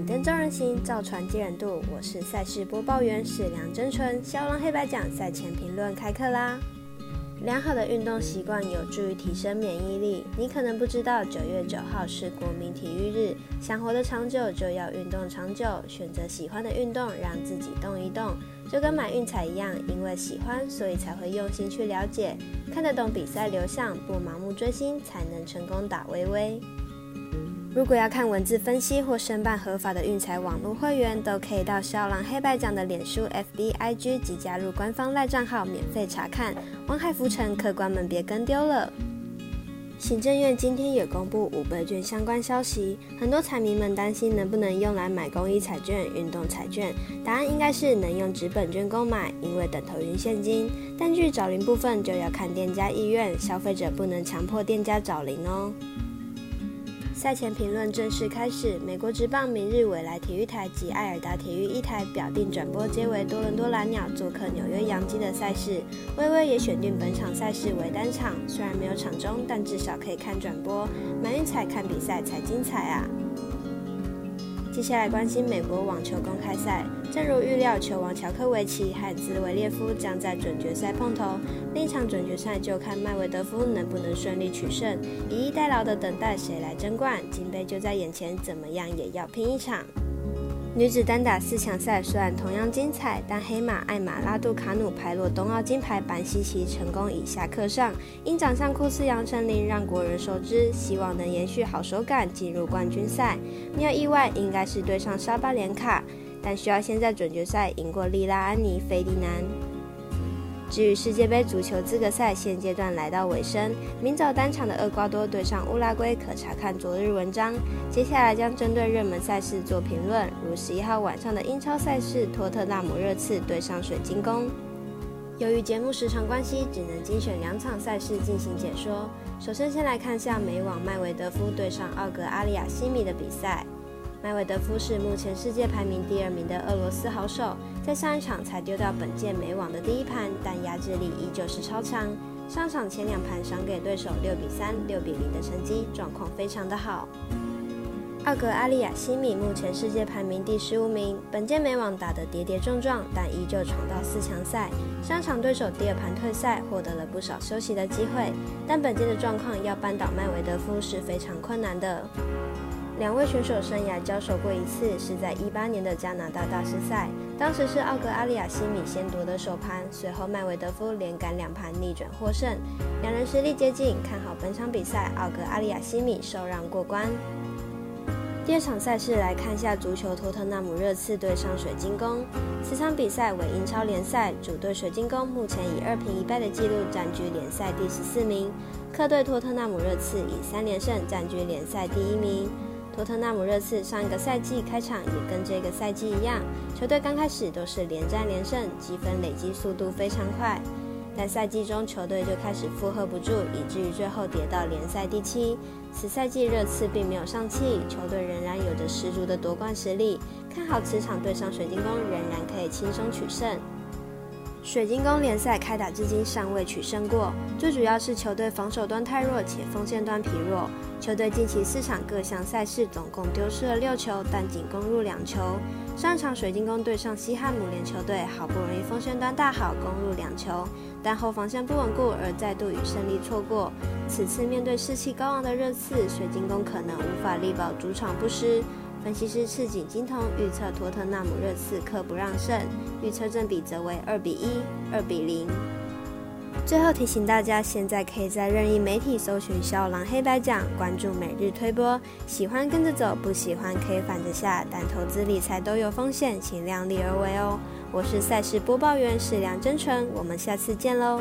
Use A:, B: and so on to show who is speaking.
A: 点灯照人行，造船接人度。我是赛事播报员史梁真纯。肖龙黑白奖赛前评论开课啦！良好的运动习惯有助于提升免疫力。你可能不知道，九月九号是国民体育日。想活得长久，就要运动长久。选择喜欢的运动，让自己动一动，就跟买运彩一样，因为喜欢，所以才会用心去了解，看得懂比赛流向，不盲目追星，才能成功打微微。如果要看文字分析或申办合法的运彩网络会员，都可以到肖郎黑白奖的脸书、FB、IG 及加入官方赖账号免费查看。王海浮沉，客官们别跟丢了。行政院今天也公布五倍券相关消息，很多彩迷们担心能不能用来买公益彩券、运动彩券，答案应该是能用纸本券购买，因为等同于现金。但据找零部分就要看店家意愿，消费者不能强迫店家找零哦。赛前评论正式开始。美国职棒明日未来体育台及艾尔达体育一台表定转播，皆为多伦多蓝鸟做客纽约洋基的赛事。微微也选定本场赛事为单场，虽然没有场中，但至少可以看转播。买运彩看比赛才精彩啊！接下来关心美国网球公开赛，正如预料，球王乔科维奇和兹维列夫将在准决赛碰头。另一场准决赛就看麦维德夫能不能顺利取胜。以逸待劳的等待谁来争冠，金杯就在眼前，怎么样也要拼一场。女子单打四强赛虽然同样精彩，但黑马艾玛拉杜卡努排落冬奥金牌板西奇成功以下克上，因长相酷似杨丞琳让国人熟知，希望能延续好手感进入冠军赛。没有意外，应该是对上沙巴连卡，但需要先在准决赛赢过利拉安妮费迪南。至于世界杯足球资格赛现阶段来到尾声，明早单场的厄瓜多对上乌拉圭可查看昨日文章。接下来将针对热门赛事做评论，如十一号晚上的英超赛事托特纳姆热刺对上水晶宫。由于节目时长关系，只能精选两场赛事进行解说。首先先来看下美网麦维德夫对上奥格阿里亚西米的比赛。麦维德夫是目前世界排名第二名的俄罗斯好手，在上一场才丢掉本届美网的第一盘，但压制力依旧是超强。上场前两盘赏给对手六比三、六比零的成绩，状况非常的好。奥格阿利亚西米目前世界排名第十五名，本届美网打得跌跌撞撞，但依旧闯到四强赛。上场对手第二盘退赛，获得了不少休息的机会，但本届的状况要扳倒麦维德夫是非常困难的。两位选手生涯交手过一次，是在一八年的加拿大大师赛，当时是奥格阿利亚西米先夺得首盘，随后麦维德夫连赶两盘逆转获胜。两人实力接近，看好本场比赛奥格阿利亚西米受让过关。第二场赛事来看下足球托特纳姆热刺对上水晶宫，此场比赛为英超联赛，主队水晶宫目前以二平一败的纪录占据联赛第十四名，客队托特纳姆热刺以三连胜占据联赛第一名。托特纳姆热刺上一个赛季开场也跟这个赛季一样，球队刚开始都是连战连胜，积分累积速度非常快。但赛季中球队就开始负荷不住，以至于最后跌到联赛第七。此赛季热刺并没有上气，球队仍然有着十足的夺冠实力，看好此场对上水晶宫仍然可以轻松取胜。水晶宫联赛开打至今尚未取胜过，最主要是球队防守端太弱，且锋线端疲弱。球队近期四场各项赛事总共丢失了六球，但仅攻入两球。上场水晶宫对上西汉姆联球队，好不容易锋线端大好，攻入两球，但后防线不稳固，而再度与胜利错过。此次面对士气高昂的热刺，水晶宫可能无法力保主场不失。分析师赤井金童预测托特纳姆热刺客不让胜，预测正比则为二比一、二比零。最后提醒大家，现在可以在任意媒体搜寻“小狼黑白奖”，关注每日推播。喜欢跟着走，不喜欢可以反着下。但投资理财都有风险，请量力而为哦。我是赛事播报员史梁真纯，我们下次见喽。